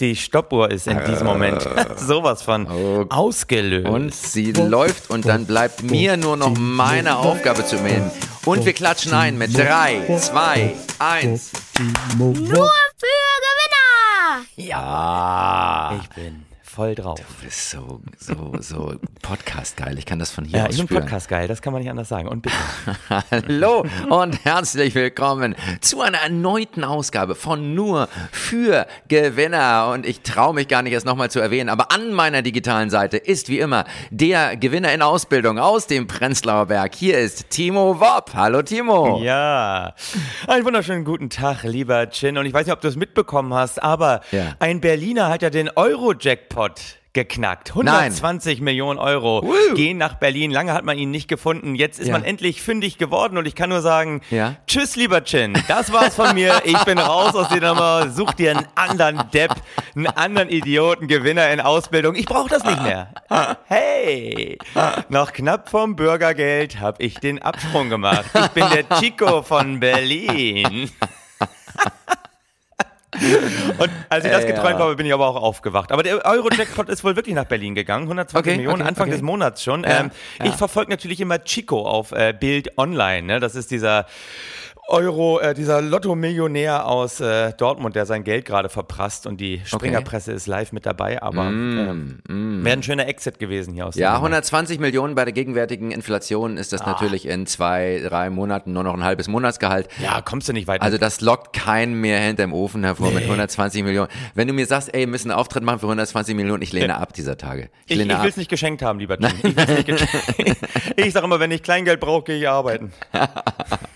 die Stoppuhr ist in diesem Moment sowas von Oh. ausgelöst. Und sie läuft und dann bleibt mir nur noch meine Aufgabe zu melden. Und wir klatschen ein mit 3, 2, 1. Nur für Gewinner! Ja. ich bin voll drauf. Du bist so, so, so Podcast-geil. Ich kann das von hier Ja, aus ich bin. Podcast geil, das kann man nicht anders sagen. Und bitte. Hallo und herzlich willkommen zu einer erneuten Ausgabe von Nur für Gewinner. Und ich traue mich gar nicht, es nochmal zu erwähnen, aber an meiner digitalen Seite ist wie immer der Gewinner in Ausbildung aus dem Prenzlauer Berg. Hier ist Timo Wopp. Hallo Timo. Ja, einen wunderschönen guten Tag, lieber Chin. Und ich weiß nicht, ob du es mitbekommen hast, aber Ja. ein Berliner hat ja den Euro-Jackpot geknackt. 120 Millionen Euro Woo. gehen nach Berlin. Lange hat man ihn nicht gefunden. Jetzt ist Ja. man endlich fündig geworden und ich kann nur sagen, Ja. tschüss, lieber Chin. Das war's von mir. Ich bin raus aus der Nummer. Such dir einen anderen Depp, einen anderen Idioten, Gewinner in Ausbildung. Ich brauche das nicht mehr. Hey, noch knapp vom Bürgergeld habe ich den Absprung gemacht. Ich bin der Chico von Berlin. Und als ich das Äh, geträumt habe, bin ich aber auch aufgewacht. Aber der Euro-Jackpot ist wohl wirklich nach Berlin gegangen. 120 Okay, Millionen, okay, Anfang okay. des Monats schon. Ähm. Ich verfolge natürlich immer Chico auf äh, Bild Online. Ne? Das ist dieser Euro, äh, dieser Lotto-Millionär aus äh, Dortmund, der sein Geld gerade verprasst und die Springerpresse ist live mit dabei. Aber ähm, wäre ein schöner Exit gewesen hier aus Mm, Ja, der Nummer. 120 Millionen bei der gegenwärtigen Inflation ist das Ah. natürlich in zwei, drei Monaten nur noch ein halbes Monatsgehalt. Ja, kommst du nicht weiter. Also das lockt keinen mehr hinterm Ofen hervor mit 120 Millionen. Wenn du mir sagst, ey, wir müssen einen Auftritt machen für 120 Millionen, ich lehne ab dieser Tage. Ich ich, ich will es nicht geschenkt haben, lieber Tim. Ich, will's nicht geschenkt- ich sage immer, wenn ich Kleingeld brauche, gehe ich arbeiten.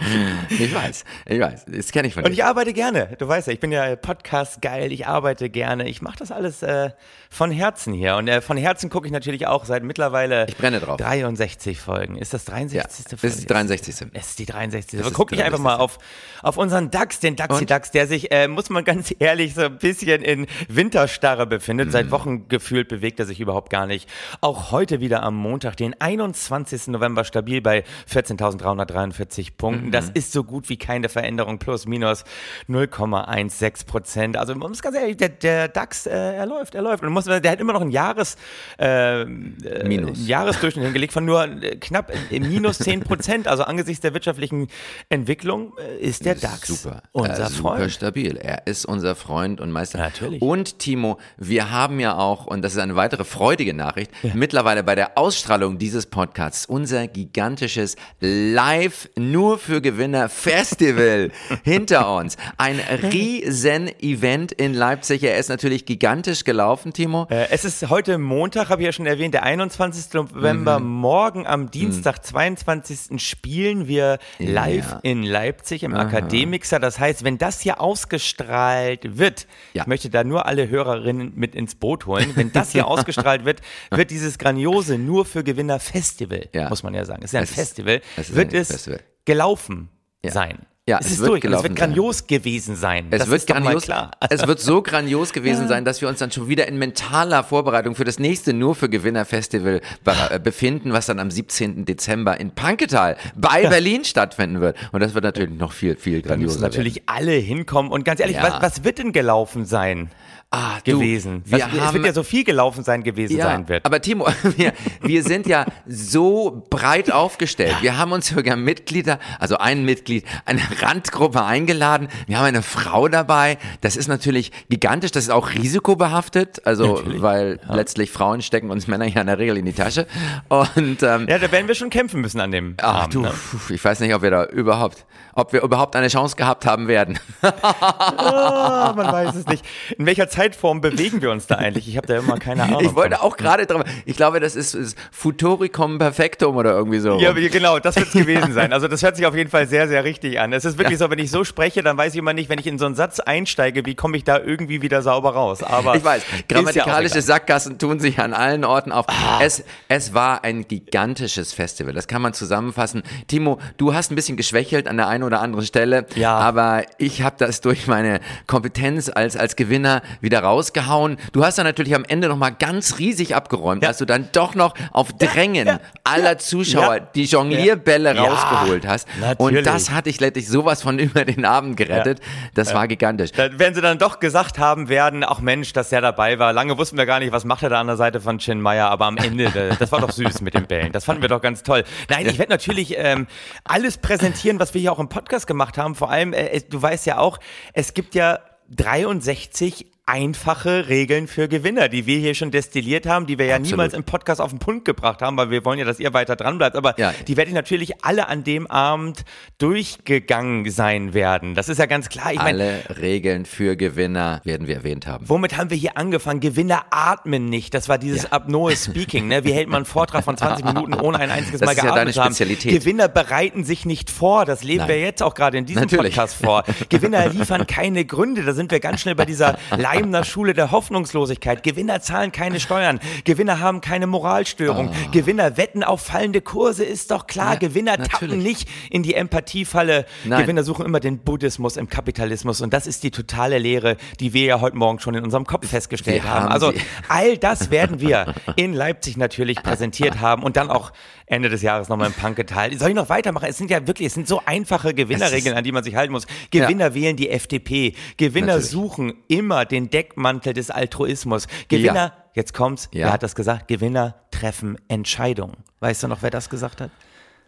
Ich weiß, ich weiß. Das kenne ich von Und dir. ich arbeite gerne. Du weißt ja, ich bin ja Podcast geil, ich arbeite gerne. Ich mache das alles äh, von Herzen hier. Und äh, von Herzen gucke ich natürlich auch seit mittlerweile Ich brenne drauf. 63 Folgen. Ist das 63. Ja, Folge? das ist die 63. Es ist die 63. Das Aber ist guck ich einfach mal 63.. auf, auf unseren DAX, den Daxi-DAX, der sich, äh, muss man ganz ehrlich, so ein bisschen in Winterstarre befindet. Mhm. Seit Wochen gefühlt bewegt er sich überhaupt gar nicht. Auch heute wieder am Montag, den 21. November, stabil bei 14.343 Punkten. Mhm. Das ist so gut wie keine Veränderung, plus minus 0,16 Prozent. Also man muss ganz ehrlich, der, der DAX, äh, er läuft, er läuft. Und muss, der hat immer noch ein Jahres, äh, Minus. äh, Jahresdurchschnitt hingelegt von nur äh, knapp äh, minus 10 Prozent. Also angesichts der wirtschaftlichen Entwicklung ist der DAX Super. unser äh, super Freund. stabil. Er ist unser Freund und Meister. Natürlich. Und Timo, wir haben ja auch, und das ist eine weitere freudige Nachricht, mittlerweile bei der Ausstrahlung dieses Podcasts unser gigantisches Live nur für Gewinner Festival hinter uns. Ein riesen Event in Leipzig. Er ist natürlich gigantisch gelaufen, Timo. Äh, es ist heute Montag, habe ich ja schon erwähnt, der 21. November. Mhm. Morgen am Dienstag, 22. spielen wir live Ja. in Leipzig im Akademixer. Das heißt, wenn das hier ausgestrahlt wird, Ja. ich möchte da nur alle Hörerinnen mit ins Boot holen, wenn das hier ausgestrahlt wird, wird dieses grandiose Nur für Gewinner Festival, Ja. muss man ja sagen, es ist ja ein Es Festival, es ist wird ein es Festival. Gelaufen Ja. sein. Ja, es, es ist wird durch. Es wird grandios gewesen sein. Es das wird grandios, klar. es wird so grandios gewesen sein, dass wir uns dann schon wieder in mentaler Vorbereitung für das nächste Nur für Gewinner Festival äh, befinden, was dann am 17. Dezember in Panketal bei Berlin stattfinden wird. Und das wird natürlich noch viel, viel Da müssen grandioser natürlich alle hinkommen. Und ganz ehrlich, Ja. was, was wird denn gelaufen sein? Ah, du, gewesen. wir was, es haben- wird ja so viel gelaufen sein gewesen ja, sein wird. aber Timo, wir, wir sind ja so breit aufgestellt. Wir haben uns sogar Mitglieder, also ein Mitglied, eine Randgruppe eingeladen. Wir haben eine Frau dabei. Das ist natürlich gigantisch. Das ist auch risikobehaftet. Also, Natürlich, weil letztlich Frauen stecken uns Männer ja in der Regel in die Tasche. Und, ähm, ja, da werden wir schon kämpfen müssen an dem Ach Abend. du, ne? ich weiß nicht, ob wir da überhaupt, ob wir überhaupt eine Chance gehabt haben werden. Ah, man weiß es nicht. In welcher Zeitform bewegen wir uns da eigentlich? Ich habe da immer keine Ahnung. Ich wollte auch gerade drauf, ich glaube, das ist, ist Futuricum Perfectum oder irgendwie so. Ja, genau, das wird es gewesen sein. Also das hört sich auf jeden Fall sehr, sehr richtig an. Es ist wirklich so, wenn ich so spreche, dann weiß ich immer nicht, wenn ich in so einen Satz einsteige, wie komme ich da irgendwie wieder sauber raus. Aber Ich weiß, ja grammatikalische egal. Sackgassen tun sich an allen Orten auf. Es, es war ein gigantisches Festival, das kann man zusammenfassen. Timo, du hast ein bisschen geschwächelt an der einen oder anderen Stelle, Ja. aber ich habe das durch meine Kompetenz als, als Gewinner wieder rausgehauen. Du hast dann natürlich am Ende nochmal ganz riesig abgeräumt, Ja. dass du dann doch noch auf Drängen ja, aller Zuschauer ja, die Jonglierbälle ja. rausgeholt hast. Und Natürlich. das hat dich letztlich sowas von über den Abend gerettet. Das war gigantisch. Werden sie dann doch gesagt haben werden, ach Mensch, dass der dabei war. Lange wussten wir gar nicht, was macht er da an der Seite von Chin Meyer, aber am Ende, äh, das war doch süß mit den Bällen. Das fanden wir doch ganz toll. Nein, ich werde natürlich ähm, alles präsentieren, was wir hier auch im Podcast gemacht haben. Vor allem, äh, du weißt ja auch, es gibt ja 63 einfache Regeln für Gewinner, die wir hier schon destilliert haben, die wir ja Absolut. niemals im Podcast auf den Punkt gebracht haben, weil wir wollen ja, dass ihr weiter dran bleibt. Aber Ja. die werde ich natürlich alle an dem Abend durchgegangen sein werden. Das ist ja ganz klar. Ich Alle Regeln für Gewinner werden wir erwähnt haben. Womit haben wir hier angefangen? Gewinner atmen nicht. Das war dieses Ja. Apnoe Speaking. Ne? Wie hält man einen Vortrag von 20 Minuten ohne ein einziges Das Mal ist ja geatmet deine zu haben? Spezialität. Gewinner bereiten sich nicht vor. Das leben Nein. wir jetzt auch gerade in diesem Natürlich. Podcast vor. Gewinner liefern keine Gründe. Da sind wir ganz schnell bei dieser Leimner Schule der Hoffnungslosigkeit. Gewinner zahlen keine Steuern. Gewinner haben keine Moralstörung. Gewinner wetten auf fallende Kurse. Ist doch klar. Ja, Gewinner tappen natürlich. nicht in die Empathiefalle. Nein. Gewinner suchen immer den Buddhismus im Kapitalismus. Und das ist die totale Lehre, die wir ja heute Morgen schon in unserem Kopf festgestellt haben. haben Also all das werden wir in Leipzig natürlich präsentiert haben und dann auch Ende des Jahres nochmal im Panketal. Soll ich noch weitermachen? Es sind ja wirklich, es sind so einfache Gewinnerregeln, an die man sich halten muss. Gewinner wählen die FDP. Gewinner Natürlich. suchen immer den Deckmantel des Altruismus. Gewinner, Ja. jetzt kommt's, Ja. wer hat das gesagt? Gewinner treffen Entscheidungen. Weißt du noch, wer das gesagt hat?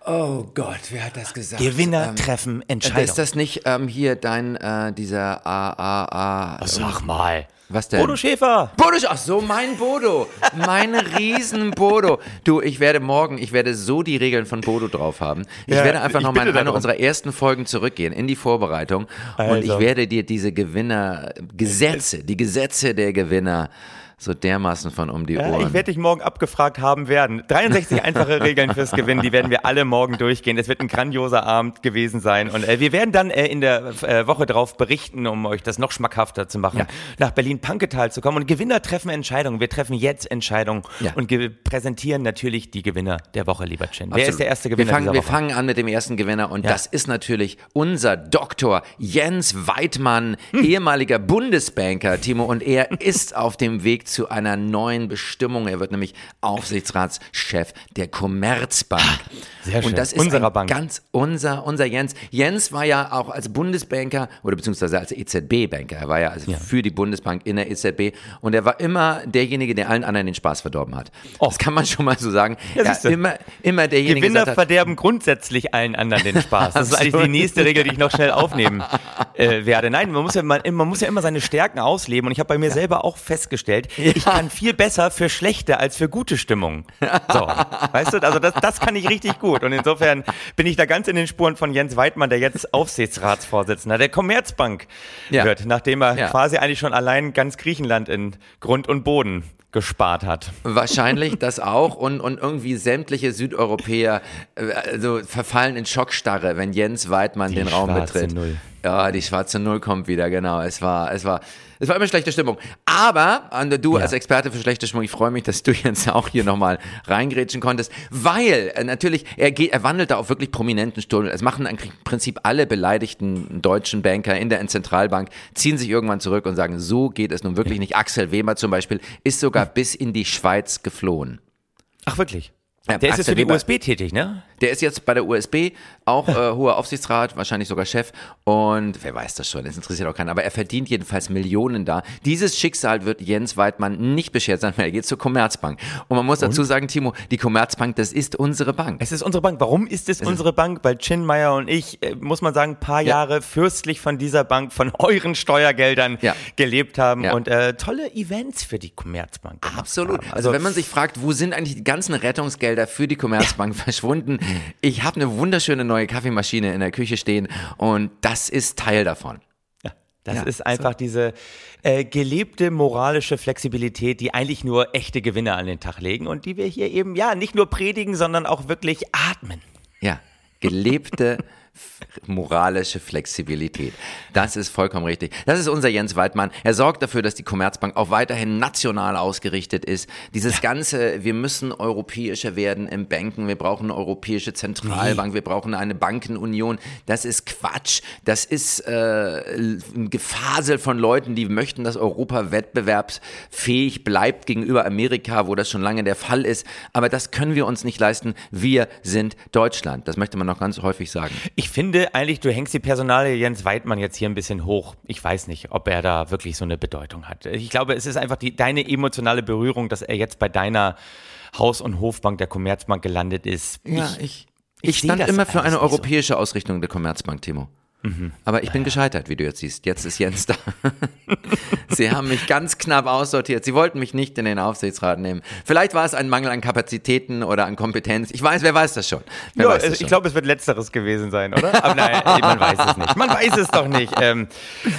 Oh Gott, wer hat das gesagt? Gewinner treffen Entscheidungen. Ist das nicht ähm, hier dein, äh, dieser A, A, A. Sag mal. Was denn? Bodo Schäfer. Bodo, ach so, mein Bodo. Mein riesen Bodo. Du, ich werde morgen, ich werde so die Regeln von Bodo drauf haben. Ich Ja, werde einfach nochmal in eine unserer ersten Folgen zurückgehen, in die Vorbereitung. Und Also. ich werde dir diese Gewinner-Gesetze, die Gesetze der Gewinner so dermaßen von um die Ja, Ohren. ich werde dich morgen abgefragt haben werden. 63 einfache Regeln fürs Gewinnen, die werden wir alle morgen durchgehen. Es wird ein grandioser Abend gewesen sein. Und äh, wir werden dann äh, in der äh, Woche drauf berichten, um euch das noch schmackhafter zu machen, Ja. nach Berlin-Panketal zu kommen. Und Gewinner treffen Entscheidungen. Wir treffen jetzt Entscheidungen Ja. und präsentieren natürlich die Gewinner der Woche, lieber Chin. Wer ist Absolut. der erste wir Gewinner fangen, dieser wir Woche? fangen an mit dem ersten Gewinner und Ja. das ist natürlich unser Doktor Jens Weidmann, Hm. ehemaliger Bundesbanker, Timo, und er ist auf dem Weg zu einer neuen Bestimmung. Er wird nämlich Aufsichtsratschef der Commerzbank. Sehr schön. Und das ist Unserer Bank. ganz unser, unser Jens. Jens war ja auch als Bundesbanker oder beziehungsweise als EZB-Banker. Er war ja also für die Bundesbank in der EZB und er war immer derjenige, der allen anderen den Spaß verdorben hat. Das kann man schon mal so sagen. Ja, Ja, immer, immer derjenige Gewinner hat, verderben grundsätzlich allen anderen den Spaß. Das ist eigentlich die nächste Regel, die ich noch schnell aufnehmen äh, werde. Nein, man muss, ja, man, man muss ja immer seine Stärken ausleben. Und ich habe bei mir selber auch festgestellt, ich kann viel besser für schlechte als für gute Stimmung. So, weißt du, also das, das kann ich richtig gut. Und insofern bin ich da ganz in den Spuren von Jens Weidmann, der jetzt Aufsichtsratsvorsitzender der Commerzbank Ja. wird, nachdem er Ja. quasi eigentlich schon allein ganz Griechenland in Grund und Boden gespart hat. Wahrscheinlich das auch und, und irgendwie sämtliche Südeuropäer äh, also verfallen in Schockstarre, wenn Jens Weidmann den Raum schwarze betritt. Null. Ja, die schwarze Null kommt wieder, genau. Es war, es war, es war immer schlechte Stimmung. Aber äh, du Ja. als Experte für schlechte Stimmung, ich freue mich, dass du jetzt auch hier nochmal reingrätschen konntest, weil äh, natürlich, er geht, er wandelt da auf wirklich prominenten Stuhl. Es machen im Prinzip alle beleidigten deutschen Banker in der Zentralbank, ziehen sich irgendwann zurück und sagen, so geht es nun wirklich nicht. Axel Weber zum Beispiel ist sogar bis in die Schweiz geflohen. Ach, wirklich? Der ist jetzt für die Weber- USB tätig, ne? Der ist jetzt bei der USB, auch äh, hoher Aufsichtsrat, wahrscheinlich sogar Chef. Und wer weiß das schon, das interessiert auch keinen. Aber er verdient jedenfalls Millionen da. Dieses Schicksal wird Jens Weidmann nicht beschert sein, weil er geht zur Commerzbank. Und man muss dazu sagen, Timo, die Commerzbank, das ist unsere Bank. Es ist unsere Bank. Warum ist es unsere Bank? Weil Chin Meyer und ich, äh, muss man sagen, ein paar Ja. Jahre fürstlich von dieser Bank, von euren Steuergeldern Ja. gelebt haben Ja. und äh, tolle Events für die Commerzbank Absolut. haben. Also wenn man sich fragt, wo sind eigentlich die ganzen Rettungsgelder für die Commerzbank verschwunden? Ich habe eine wunderschöne neue Kaffeemaschine in der Küche stehen und das ist Teil davon. Das Ja, ist einfach diese äh, gelebte moralische Flexibilität, die eigentlich nur echte Gewinner an den Tag legen und die wir hier eben, ja, nicht nur predigen, sondern auch wirklich atmen. Ja, gelebte moralische Flexibilität. Das ist vollkommen richtig. Das ist unser Jens Waldmann. Er sorgt dafür, dass die Commerzbank auch weiterhin national ausgerichtet ist. Dieses ganze, wir müssen europäischer werden im Banken, wir brauchen eine europäische Zentralbank, wir brauchen eine Bankenunion. Das ist Quatsch. Das ist äh, ein Gefasel von Leuten, die möchten, dass Europa wettbewerbsfähig bleibt gegenüber Amerika, wo das schon lange der Fall ist. Aber das können wir uns nicht leisten. Wir sind Deutschland. Das möchte man noch ganz häufig sagen. Ich finde eigentlich, du hängst die Personalie Jens Weidmann jetzt hier ein bisschen hoch. Ich weiß nicht, ob er da wirklich so eine Bedeutung hat. Ich glaube, es ist einfach die, deine emotionale Berührung, dass er jetzt bei deiner Haus- und Hofbank der Commerzbank gelandet ist. Ja, ich, ich, ich stand immer für eine nicht so. europäische Ausrichtung der Commerzbank, Timo. Aber ich bin gescheitert, wie du jetzt siehst. Jetzt ist Jens da. Sie haben mich ganz knapp aussortiert. Sie wollten mich nicht in den Aufsichtsrat nehmen. Vielleicht war es ein Mangel an Kapazitäten oder an Kompetenz. Ich weiß, wer weiß das schon? Wer Ja, das ich glaube, es wird letzteres gewesen sein, oder? Aber nein, man weiß es nicht. Man weiß es doch nicht. Ähm,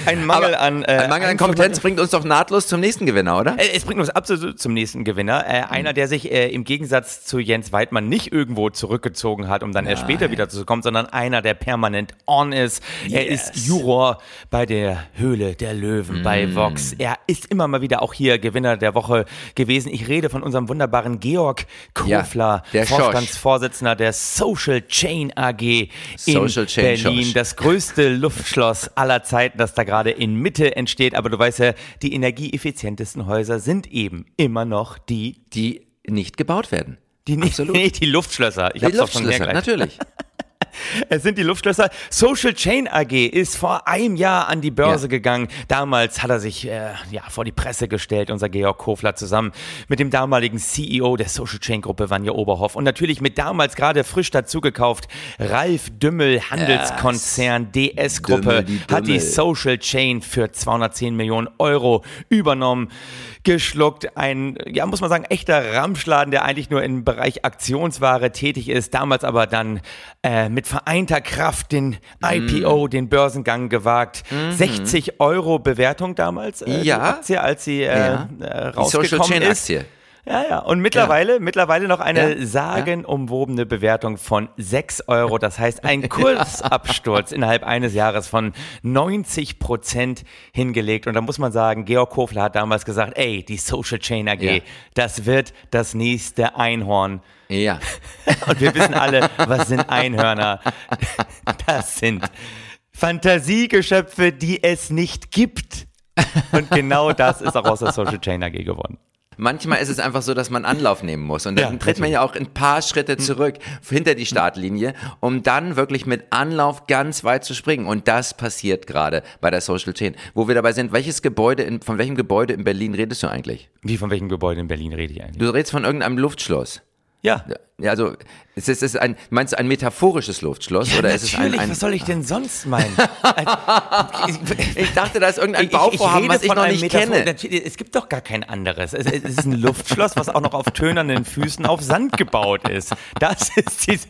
ein Mangel Aber an äh, ein Mangel an Kompetenz bringt uns doch nahtlos zum nächsten Gewinner, oder? Äh, Es bringt uns absolut zum nächsten Gewinner. Äh, einer, der sich äh, im Gegensatz zu Jens Weidmann nicht irgendwo zurückgezogen hat, um dann erst später wieder zu kommen, sondern einer, der permanent on ist. Er ist Juror bei der Höhle der Löwen bei Vox. Er ist immer mal wieder auch hier Gewinner der Woche gewesen. Ich rede von unserem wunderbaren Georg Kofler, Ja, der. Vorstandsvorsitzender der Social Chain AG in Social Chain Berlin. Schorsch. Das größte Luftschloss aller Zeiten, das da gerade in Mitte entsteht. Aber du weißt ja, die energieeffizientesten Häuser sind eben immer noch die, Die nicht gebaut werden. die nicht, nee, die Luftschlösser. Ich Die hab's schon Luftschlösser, hergeleitet. natürlich. Es sind die Luftschlösser. Social Chain AG ist vor einem Jahr an die Börse Ja. gegangen. Damals hat er sich äh, ja, vor die Presse gestellt, unser Georg Kofler, zusammen mit dem damaligen CEO der Social Chain Gruppe, Vanja Oberhoff. Und natürlich mit damals gerade frisch dazugekauft, Ralf Dümmel, Handelskonzern, DS-Gruppe, Dümmel, die hat die. Social Chain für 210 Millionen Euro übernommen, geschluckt. Ein, ja, muss man sagen, echter Ramschladen, der eigentlich nur im Bereich Aktionsware tätig ist, damals aber dann äh, mit vereinter Kraft den IPO, den Börsengang gewagt. 60 Euro Bewertung damals, äh, die Ja. Aktie, als sie äh, Ja. äh, Die Social rausgekommen Chain ist. Ja, ja. Und mittlerweile, mittlerweile noch eine Ja. sagenumwobene Bewertung von 6 Euro. Das heißt, ein Kursabsturz innerhalb eines Jahres von 90 Prozent hingelegt. Und da muss man sagen, Georg Kofler hat damals gesagt, ey, die Social Chain AG, Ja. das wird das nächste Einhorn. Ja. Und wir wissen alle, was sind Einhörner? Das sind Fantasiegeschöpfe, die es nicht gibt. Und genau das ist auch aus der Social Chain AG geworden. Manchmal ist es einfach so, dass man Anlauf nehmen muss. Und dann Ja, tritt man ja auch ein paar Schritte zurück hinter die Startlinie, um dann wirklich mit Anlauf ganz weit zu springen. Und das passiert gerade bei der Social Chain. Wo wir dabei sind, welches Gebäude, in, von welchem Gebäude in Berlin redest du eigentlich? Wie von welchem Gebäude in Berlin rede ich eigentlich? Du redest von irgendeinem Luftschloss. Ja. Ja, also, ist es ist ein, meinst du ein metaphorisches Luftschloss oder ist es ein, ein was soll ich denn sonst meinen? Ich dachte, da ist irgendein Ich- Bauvorhaben, was ich noch nicht Metaphor- kenne. Es gibt doch gar kein anderes. Es, es ist ein Luftschloss, was auch noch auf tönernen Füßen auf Sand gebaut ist. Das ist dies,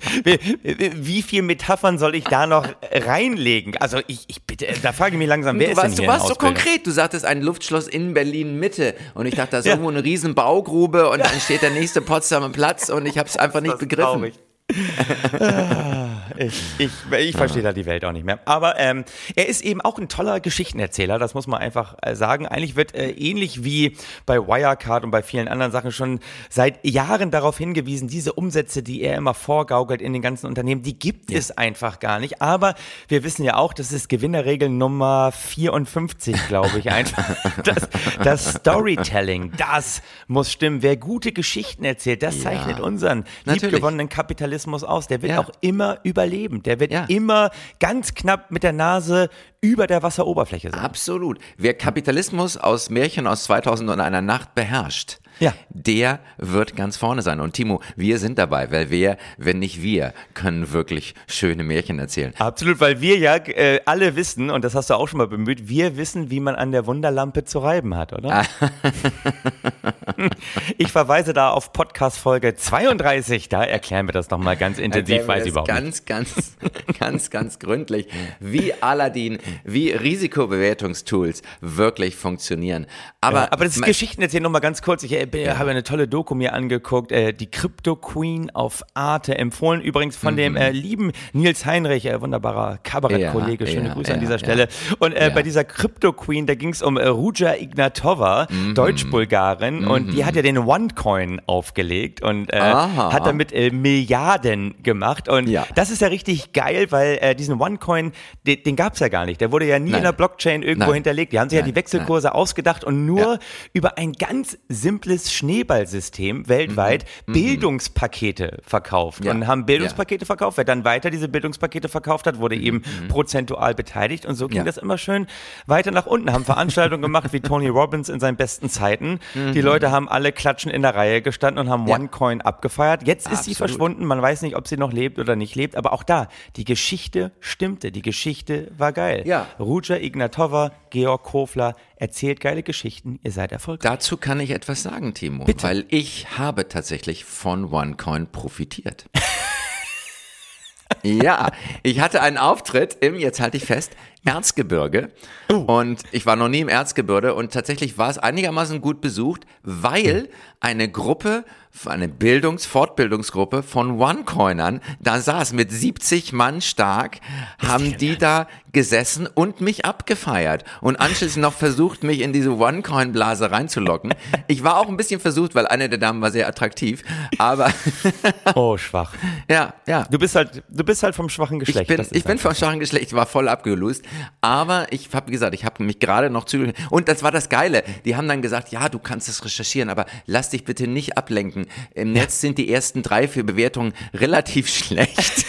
wie, viel Metaphern soll ich da noch reinlegen? Also ich, ich bitte, da frage ich mich langsam, wer Du ist denn warst, hier du warst so konkret. Du sagtest ein Luftschloss in Berlin Mitte. Und ich dachte, da ist Ja. irgendwo eine riesen Baugrube und dann steht der nächste Potsdamer Platz und ich habe es einfach nicht Das ist begriffen. ich, ich, ich verstehe da die Welt auch nicht mehr. Aber ähm, er ist eben auch ein toller Geschichtenerzähler, das muss man einfach äh, sagen. Eigentlich wird äh, ähnlich wie bei Wirecard und bei vielen anderen Sachen schon seit Jahren darauf hingewiesen, diese Umsätze, die er immer vorgaukelt in den ganzen Unternehmen, die gibt es einfach gar nicht. Aber wir wissen ja auch, das ist Gewinnerregel Nummer 54, glaube ich, einfach. Das, das Storytelling, das muss stimmen. Wer gute Geschichten erzählt, das zeichnet unseren liebgewonnenen Kapitalismus aus. Der wird Ja. auch immer überleben. Der wird Ja. immer ganz knapp mit der Nase über der Wasseroberfläche sein. Absolut. Wer Kapitalismus aus Märchen aus 2000 und einer Nacht beherrscht, Ja. der wird ganz vorne sein. Und Timo, wir sind dabei, weil wer, wenn nicht wir, können wirklich schöne Märchen erzählen. Absolut, weil wir ja äh, alle wissen, und das hast du auch schon mal bemüht, wir wissen, wie man an der Wunderlampe zu reiben hat, oder? ich verweise da auf Podcast Folge 32, da erklären wir das nochmal ganz intensiv, weiß ich das überhaupt nicht. ganz, ganz, ganz, ganz gründlich, wie Aladdin, wie Risikobewertungstools wirklich funktionieren. Aber, Ja, aber das ist Geschichten erzählen noch mal ganz kurz. Ich äh, bin- habe eine tolle Doku mir angeguckt, äh, die Crypto Queen auf Arte, empfohlen übrigens von dem äh, lieben Nils Heinrich, äh, wunderbarer Kabarettkollege. Mhm. Ja, Schöne ja, Grüße an ja, dieser ja. Stelle. Und äh, Ja. bei dieser Crypto Queen, da ging es um äh, Ruja Ignatova, Mhm. Deutsch-Bulgarin, und die hat ja den OneCoin aufgelegt und hat damit Milliarden gemacht. Und Ja. das ist ja richtig geil, weil diesen OneCoin, den, den gab es ja gar nicht. Der wurde ja nie Nein. in der Blockchain irgendwo Nein. hinterlegt. Die haben sich ja Nein. die Wechselkurse ausgedacht und nur Ja. über ein ganz simples Schneeballsystem weltweit Bildungspakete verkauft. Mhm. Ja. Und haben Bildungspakete verkauft. Wer dann weiter diese Bildungspakete verkauft hat, wurde eben prozentual beteiligt. Und so ging Mhm. Ja. das immer schön weiter nach unten. Haben Veranstaltungen gemacht wie Tony Robbins in seinen besten Zeiten. Die Leute haben alle klatschen in der Reihe gestanden und haben Mhm. Ja. OneCoin abgefeiert. Jetzt ist sie Absolut. verschwunden. Man weiß nicht, ob sie noch lebt oder nicht lebt. Aber auch da, die Geschichte stimmte. Die Geschichte war geil. Ja. Ruja Ignatova, Georg Kofler erzählt geile Geschichten. Ihr seid erfolgreich. Dazu kann ich etwas sagen, Timo, Bitte. weil ich habe tatsächlich von OneCoin profitiert. ja, ich hatte einen Auftritt im, jetzt halte ich fest, Erzgebirge. Und ich war noch nie im Erzgebirge und tatsächlich war es einigermaßen gut besucht, weil eine Gruppe, eine Bildungs-, Fortbildungsgruppe von OneCoinern da saß mit 70 Mann stark, haben die da gesessen und mich abgefeiert und anschließend noch versucht, mich in diese OneCoin-Blase reinzulocken. Ich war auch ein bisschen versucht, weil eine der Damen war sehr attraktiv, aber Oh, schwach. ja, ja. Du bist halt, du bist halt vom schwachen Geschlecht. Ich bin, ich bin einfach- vom schwachen Geschlecht, ich war voll abgelöst. Aber ich habe gesagt, ich habe mich gerade noch zu. Und das war das Geile. Die haben dann gesagt, ja, du kannst es recherchieren, aber lass dich bitte nicht ablenken. Im Netz sind die ersten drei, vier Bewertungen relativ schlecht.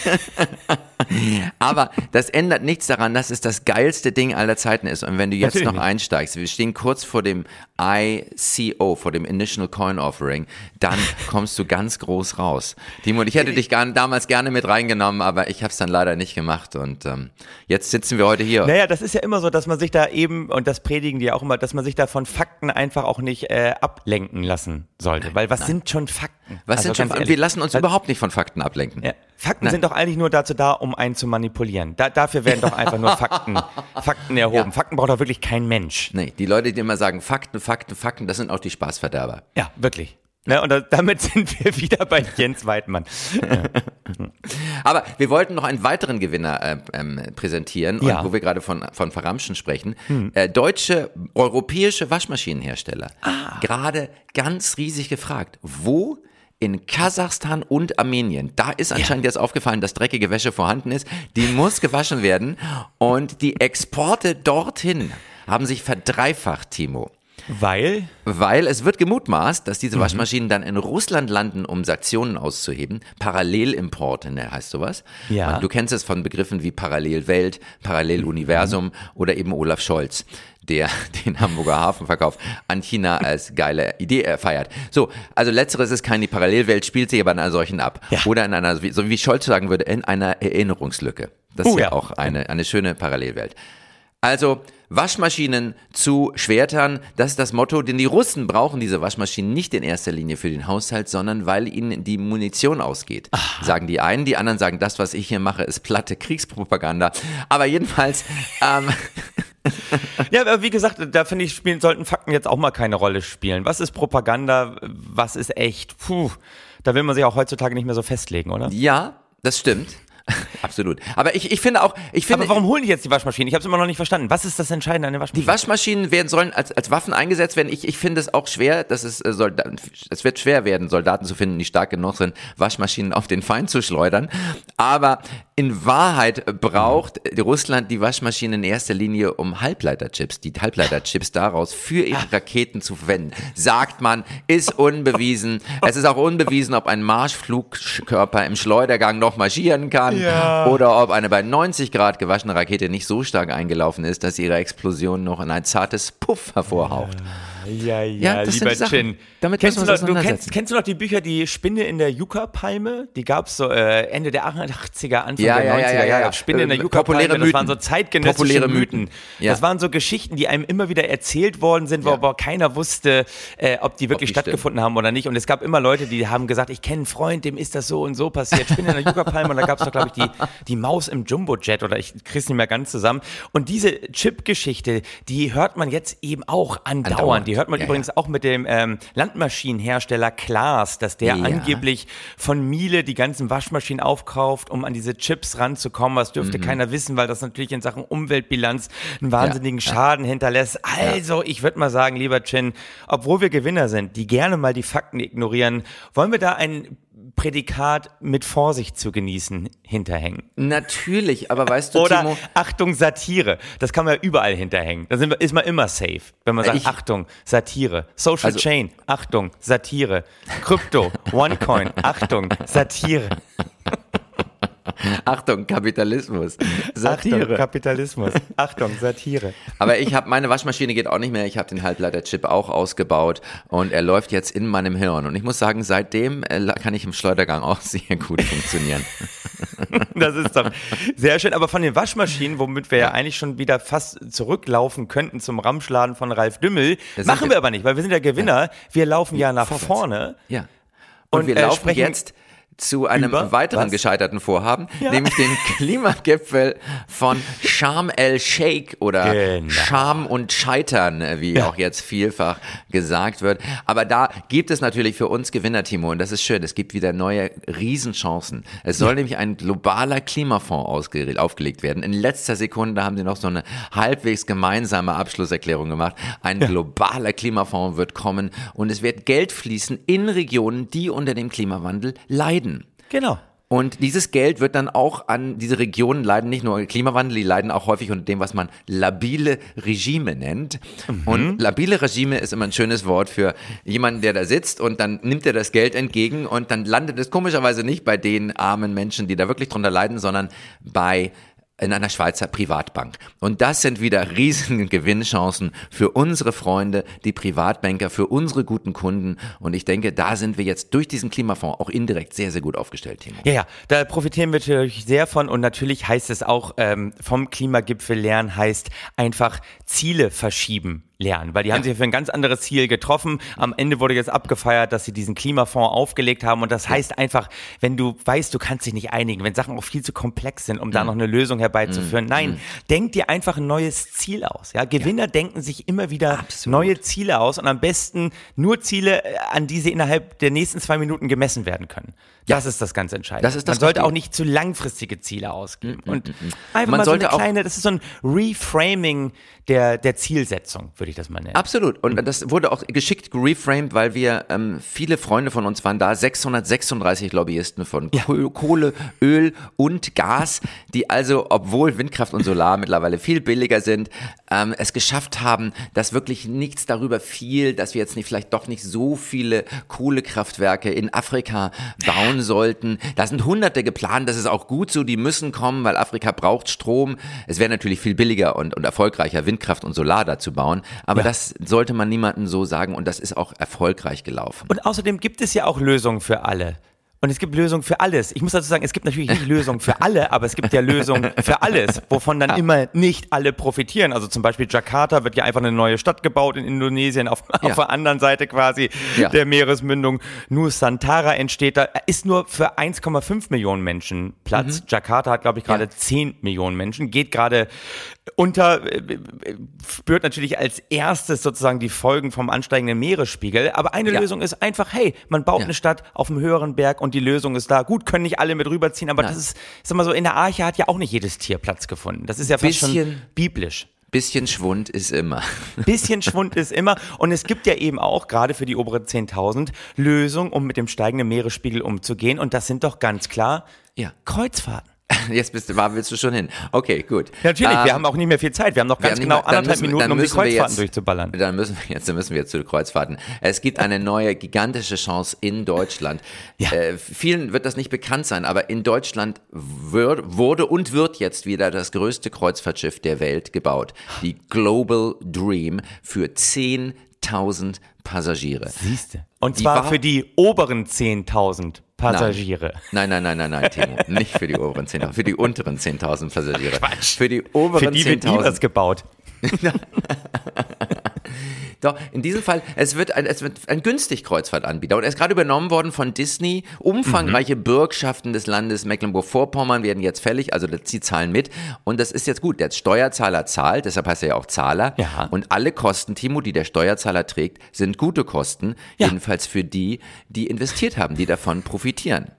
aber das ändert nichts daran, dass es das geilste Ding aller Zeiten ist. Und wenn du jetzt Natürlich noch einsteigst, wir stehen kurz vor dem ICO, vor dem Initial Coin Offering, dann kommst du ganz groß raus. Timo, ich hätte dich gar, damals gerne mit reingenommen, aber ich habe es dann leider nicht gemacht. Und ähm, jetzt sitzen wir heute hier. Naja, das ist ja immer so, dass man sich da eben, und das predigen die auch immer, dass man sich da von Fakten einfach auch nicht äh, ablenken lassen sollte. Weil was sind schon Fakten? Was Also sind schon, wir lassen uns überhaupt nicht von Fakten ablenken. Ja, Fakten Nein. sind doch eigentlich nur dazu da, um einen zu manipulieren. Da, dafür werden doch einfach nur Fakten, Fakten erhoben. Ja. Fakten braucht doch wirklich kein Mensch. Nee, die Leute, die immer sagen, Fakten, Fakten, Fakten, das sind auch die Spaßverderber. Ja, wirklich. Ne, und da, damit sind wir wieder bei Jens Weidmann. Aber wir wollten noch einen weiteren Gewinner äh, ähm, präsentieren, Ja. wo wir gerade von, von Verramschen sprechen. Äh, deutsche, europäische Waschmaschinenhersteller. Gerade ganz riesig gefragt. Wo? In Kasachstan und Armenien. Da ist anscheinend jetzt aufgefallen, dass dreckige Wäsche vorhanden ist. Die muss gewaschen werden. Und die Exporte dorthin haben sich verdreifacht, Timo. Weil, Weil es wird gemutmaßt, dass Mhm. diese Waschmaschinen dann in Russland landen, um Sanktionen auszuheben. Parallelimporte, ne, heißt sowas. Ja. Man, du kennst es von Begriffen wie Parallelwelt, Paralleluniversum oder eben Olaf Scholz, der den Hamburger Hafenverkauf an China als geile Idee äh, feiert. So, also letzteres ist keine Parallelwelt, spielt sich aber in einer solchen ab. Ja. Oder in einer, so wie Scholz sagen würde, in einer Erinnerungslücke. Das Oh, ist ja, ja. auch eine, eine schöne Parallelwelt. Also Waschmaschinen zu Schwertern, das ist das Motto, denn die Russen brauchen diese Waschmaschinen nicht in erster Linie für den Haushalt, sondern weil ihnen die Munition ausgeht. Sagen die einen, die anderen sagen, das, was ich hier mache, ist platte Kriegspropaganda. Aber jedenfalls, ähm, ja, aber wie gesagt, da finde ich, spielen, sollten Fakten jetzt auch mal keine Rolle spielen. Was ist Propaganda? Was ist echt? Puh, da will man sich auch heutzutage nicht mehr so festlegen, oder? ja, das stimmt. Absolut. Aber ich, ich finde auch, ich finde, Aber warum holen die jetzt die Waschmaschine? Ich habe es immer noch nicht verstanden. Was ist das Entscheidende an der Waschmaschine? Die Waschmaschinen werden, sollen als, als Waffen eingesetzt werden. Ich, ich finde es auch schwer, dass es, äh, Soldaten, es wird schwer werden, Soldaten zu finden, die stark genug sind, Waschmaschinen auf den Feind zu schleudern. Aber in Wahrheit braucht Russland die Waschmaschinen in erster Linie, um Halbleiterchips, die Halbleiterchips daraus für ihre Raketen zu verwenden. Sagt man, ist unbewiesen. Es ist auch unbewiesen, ob ein Marschflugkörper im Schleudergang noch marschieren kann Ja. oder ob eine bei 90 Grad gewaschene Rakete nicht so stark eingelaufen ist, dass ihre Explosion noch in ein zartes Puff hervorhaucht. Ja, Ja, das sind lieber. Chin. Damit kennst du, noch, du kennst, kennst du noch die Bücher Die Spinne in der Yucca-Palme? Die gab es so äh, Ende der 80er, Anfang Ja, der ja, 90er ja, ja, Jahre. ja. Spinne in der Äh, Yucca-Palme, das waren so zeitgenössische Populäre Mythen. Ja. Das waren so Geschichten, die einem immer wieder erzählt worden sind, wo Ja. aber keiner wusste, äh, ob die wirklich die stattgefunden haben oder nicht. Und es gab immer Leute, die haben gesagt, ich kenne einen Freund, dem ist das so und so passiert. Spinne in der Yucca-Palme und da gab es doch, glaube ich, die, die Maus im Jumbo-Jet oder ich krieg's nicht mehr ganz zusammen. Und diese Chip-Geschichte, die hört man jetzt eben auch andauernd. Andauernd. Die Die hört man Ja, übrigens auch mit dem ähm, Landmaschinenhersteller Klaas, dass der Ja. angeblich von Miele die ganzen Waschmaschinen aufkauft, um an diese Chips ranzukommen. Mhm. dürfte keiner wissen, weil das natürlich in Sachen Umweltbilanz einen wahnsinnigen Schaden hinterlässt. Also, ich würde mal sagen, lieber Chin, obwohl wir Gewinner sind, die gerne mal die Fakten ignorieren, wollen wir da ein Prädikat mit Vorsicht zu genießen hinterhängen? Natürlich, aber weißt du, Oder Timo, Achtung, Satire. Das kann man ja überall hinterhängen. Da sind wir, ist man immer safe, wenn man sagt, Ich- Achtung, Satire. Social Also- Chain, Achtung, Satire. Krypto, OneCoin, Achtung, Satire. Achtung, Kapitalismus, Achtung, Satire. Kapitalismus. Achtung, Satire. Aber ich habe meine Waschmaschine geht auch nicht mehr. Ich habe den Halbleiterchip auch ausgebaut und er läuft jetzt in meinem Hirn. Und ich muss sagen, seitdem äh, kann ich im Schleudergang auch sehr gut funktionieren. Das ist doch sehr schön. Aber von den Waschmaschinen, womit wir ja eigentlich schon wieder fast zurücklaufen könnten zum Ramschladen von Ralf Dümmel, machen wir- aber nicht, weil wir sind der Gewinner. Wir laufen ja nach vorne. Ja. Und, Und, wir äh, laufen jetzt zu einem über weiteren was? gescheiterten Vorhaben, nämlich den Klimagipfel von Sharm el-Sheikh oder Genau. Scham und Scheitern, äh, wie auch jetzt vielfach gesagt wird. Aber da gibt es natürlich für uns Gewinner, Timo, und das ist schön. Es gibt wieder neue Riesenchancen. Es soll nämlich ein globaler Klimafonds aufgelegt werden. In letzter Sekunde haben sie noch so eine halbwegs gemeinsame Abschlusserklärung gemacht. Ein globaler Klimafonds wird kommen und es wird Geld fließen in Regionen, die unter dem Klimawandel leiden. Genau. Und dieses Geld wird dann auch an diese Regionen leiden, nicht nur Klimawandel, die leiden auch häufig unter dem, was man labile Regime nennt. Und labile Regime ist immer ein schönes Wort für jemanden, der da sitzt und dann nimmt er das Geld entgegen und dann landet es komischerweise nicht bei den armen Menschen, die da wirklich drunter leiden, sondern bei in einer Schweizer Privatbank. Und das sind wieder riesige Gewinnchancen für unsere Freunde, die Privatbanker, für unsere guten Kunden. Und ich denke, da sind wir jetzt durch diesen Klimafonds auch indirekt sehr, sehr gut aufgestellt, Timo. Ja, ja, da profitieren wir natürlich sehr von und natürlich heißt es auch ähm, vom Klimagipfel lernen heißt einfach Ziele verschieben lernen, weil die haben sich für ein ganz anderes Ziel getroffen. Am Ende wurde jetzt abgefeiert, dass sie diesen Klimafonds aufgelegt haben und das heißt einfach, wenn du weißt, du kannst dich nicht einigen, wenn Sachen auch viel zu komplex sind, um da noch eine Lösung herbeizuführen. Nein, denk dir einfach ein neues Ziel aus. Ja, Gewinner denken sich immer wieder neue Ziele aus und am besten nur Ziele, äh, an die sie innerhalb der nächsten zwei Minuten gemessen werden können. Das ist das ganz Entscheidende. Das ist das Man sollte auch nicht zu langfristige Ziele ausgeben. Und einfach Man mal so eine kleine, das ist so ein Reframing der, der Zielsetzung, würde ich das mal nennen. Absolut. Und das wurde auch geschickt reframed, weil wir, ähm, viele Freunde von uns waren da, 636 Lobbyisten von Koh- Kohle, Öl und Gas, die also, obwohl Windkraft und Solar mittlerweile viel billiger sind, ähm, es geschafft haben, dass wirklich nichts darüber fiel, dass wir jetzt nicht, vielleicht doch nicht so viele Kohlekraftwerke in Afrika bauen sollten. Da sind hunderte geplant, das ist auch gut so, die müssen kommen, weil Afrika braucht Strom. Es wäre natürlich viel billiger und, und erfolgreicher, Windkraft und Solar da zu bauen, aber das sollte man niemandem so sagen und das ist auch erfolgreich gelaufen. Und außerdem gibt es ja auch Lösungen für alle. Und es gibt Lösungen für alles. Ich muss dazu sagen, es gibt natürlich nicht Lösungen für alle, aber es gibt ja Lösungen für alles, wovon dann immer nicht alle profitieren. Also zum Beispiel Jakarta wird ja einfach eine neue Stadt gebaut in Indonesien, auf, Ja. auf der anderen Seite quasi Ja. der Meeresmündung. Nusantara entsteht da, ist nur für 1,5 Millionen Menschen Platz. Jakarta hat, glaube ich, gerade Ja. 10 Millionen Menschen, geht gerade unter, äh, äh, spürt natürlich als erstes sozusagen die Folgen vom ansteigenden Meeresspiegel. Aber eine Ja. Lösung ist einfach, hey, man baut Ja. eine Stadt auf einem höheren Berg und die Lösung ist da. Gut, können nicht alle mit rüberziehen, aber Nein. das ist, sag mal so, in der Arche hat ja auch nicht jedes Tier Platz gefunden. Das ist ja fast schon biblisch. Bisschen Schwund ist immer. Bisschen Schwund ist immer. Und es gibt ja eben auch, gerade für die oberen 10.000, Lösungen, um mit dem steigenden Meeresspiegel umzugehen. Und das sind doch ganz klar Ja. Kreuzfahrten. Jetzt bist du, war, willst du schon hin. Okay, gut. Natürlich, Ähm, wir haben auch nicht mehr viel Zeit. Wir haben noch ganz haben genau mehr- anderthalb müssen- Minuten, um die Kreuzfahrten jetzt- durchzuballern. Dann müssen wir jetzt, dann müssen wir jetzt zu den Kreuzfahrten. Es gibt eine neue gigantische Chance in Deutschland. Ja. Äh, vielen wird das nicht bekannt sein, aber in Deutschland wird, wurde und wird jetzt wieder das größte Kreuzfahrtschiff der Welt gebaut. Die Global Dream für 10.000 Passagiere. Siehste. Und Die zwar war- für die oberen 10.000 Passagiere. Nein, nein, nein, nein, nein, Timo. Nicht für die oberen 10.000, für die unteren 10.000 Passagiere. Quatsch. Für die oberen Für die wird nie 10.000. was gebaut. Doch, in diesem Fall, es wird ein, es wird ein günstig Kreuzfahrtanbieter und er ist gerade übernommen worden von Disney. Umfangreiche Mhm. Bürgschaften des Landes Mecklenburg-Vorpommern werden jetzt fällig, also sie zahlen mit. Und das ist jetzt gut. Der Steuerzahler zahlt, deshalb heißt er ja auch Zahler. Ja. Und alle Kosten, Timo, die der Steuerzahler trägt, sind gute Kosten. Ja. Jedenfalls für die, die investiert haben, die davon profitieren.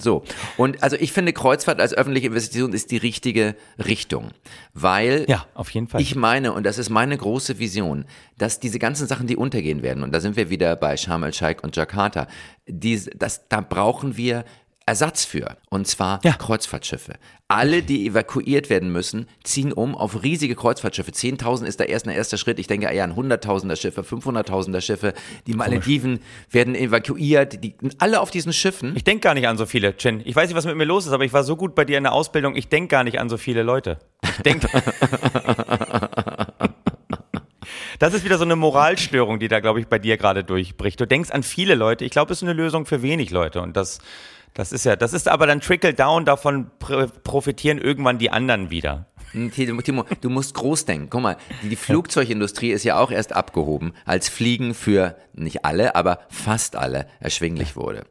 So, und also ich finde, Kreuzfahrt als öffentliche Investition ist die richtige Richtung, weil Ja, auf jeden Fall. ich meine, und das ist meine große Vision, dass diese ganzen Sachen, die untergehen werden, und da sind wir wieder bei Sharm el-Sheikh und Jakarta, die, das, da brauchen wir Ersatz für, und zwar Ja. Kreuzfahrtschiffe. Alle, die evakuiert werden müssen, ziehen um auf riesige Kreuzfahrtschiffe. 10.000 ist da erst ein erster Schritt. Ich denke eher an 100.000er Schiffe, 500.000er Schiffe. Die Malediven werden evakuiert, die alle auf diesen Schiffen. Ich denke gar nicht an so viele, Chin. Ich weiß nicht, was mit mir los ist, aber ich war so gut bei dir in der Ausbildung, ich denke gar nicht an so viele Leute. Ich denke. Das ist wieder so eine Moralstörung, die da, glaube ich, bei dir gerade durchbricht. Du denkst an viele Leute. Ich glaube, es ist eine Lösung für wenig Leute. Und das, das ist ja, das ist aber dann Trickle Down, davon pr- profitieren irgendwann die anderen wieder. Timo, Timo, du musst groß denken. Guck mal, die Flugzeugindustrie ist ja auch erst abgehoben, als Fliegen für nicht alle, aber fast alle erschwinglich wurde.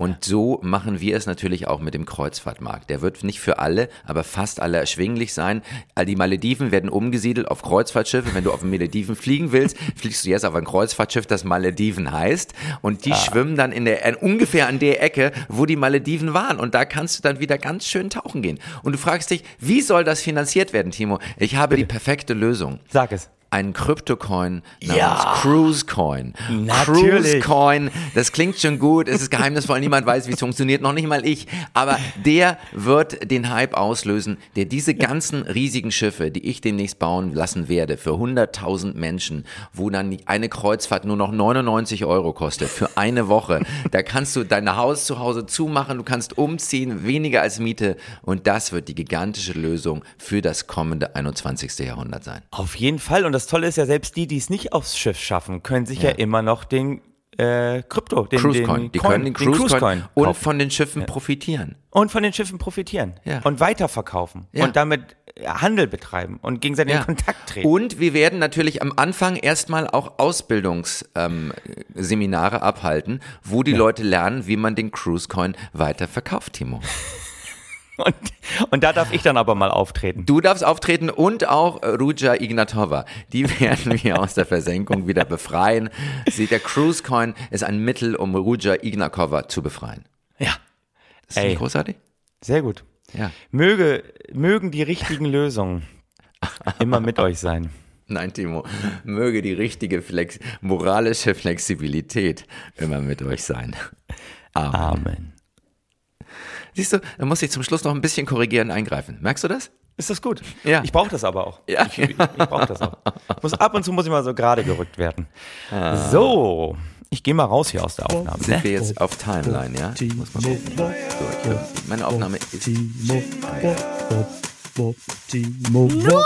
Und so machen wir es natürlich auch mit dem Kreuzfahrtmarkt. Der wird nicht für alle, aber fast alle erschwinglich sein. All Die Malediven werden umgesiedelt auf Kreuzfahrtschiffe. Wenn du auf den Malediven fliegen willst, fliegst du jetzt auf ein Kreuzfahrtschiff, das Malediven heißt. Und die schwimmen dann in der, äh, ungefähr an der Ecke, wo die Malediven waren. Und da kannst du dann wieder ganz schön tauchen gehen. Und du fragst dich, wie soll das finanziert werden, Timo? Ich habe die perfekte Lösung Sag es. Einen Kryptocoin namens Ja. Cruise Coin. Natürlich. Cruise Coin, das klingt schon gut, es ist geheimnisvoll, niemand weiß, wie es funktioniert, noch nicht mal ich. Aber der wird den Hype auslösen, der diese ganzen riesigen Schiffe, die ich demnächst bauen lassen werde, für 100.000 Menschen, wo dann eine Kreuzfahrt nur noch 99 Euro kostet, für eine Woche. Da kannst du dein Haus zu Hause zumachen, du kannst umziehen, weniger als Miete. Und das wird die gigantische Lösung für das kommende 21. Jahrhundert sein. Auf jeden Fall. Und das Tolle ist ja, selbst die, die es nicht aufs Schiff schaffen, können sich ja, Ja. immer noch den äh, Krypto, den, Cruise den Coin. Die Coin, können den Cruise Coin und kaufen. von den Schiffen profitieren. und von den Schiffen profitieren Ja. und weiterverkaufen Ja. und damit äh, Handel betreiben und gegenseitig in Kontakt treten. Und wir werden natürlich am Anfang erstmal auch Ausbildungsseminare ähm, abhalten, wo die Leute lernen, wie man den Cruise Coin weiter verkauft, Timo. Und, und da darf ich dann aber mal auftreten. Du darfst auftreten und auch Ruja Ignatova. Die werden wir aus der Versenkung wieder befreien. Sie, der Cruise Coin ist ein Mittel, um Ruja Ignatova zu befreien. Ja, Ist das Ey. nicht großartig? sehr gut. Ja. Möge, mögen die richtigen Lösungen immer mit euch sein. Nein, Timo, möge die richtige Flex moralische Flexibilität immer mit euch sein. Amen. Amen. Siehst du, da muss ich zum Schluss noch ein bisschen korrigieren eingreifen. Merkst du das? Ist das gut? Ja. Ich brauche das aber auch. Ja. Ich, ich brauche das auch. Muss, ab und zu muss ich mal so gerade gerückt werden. So, ich gehe mal raus hier aus der Aufnahme. Sind Ne? wir jetzt auf Timeline, ja? Muss man gucken. So, ich, meine Aufnahme ist. Nur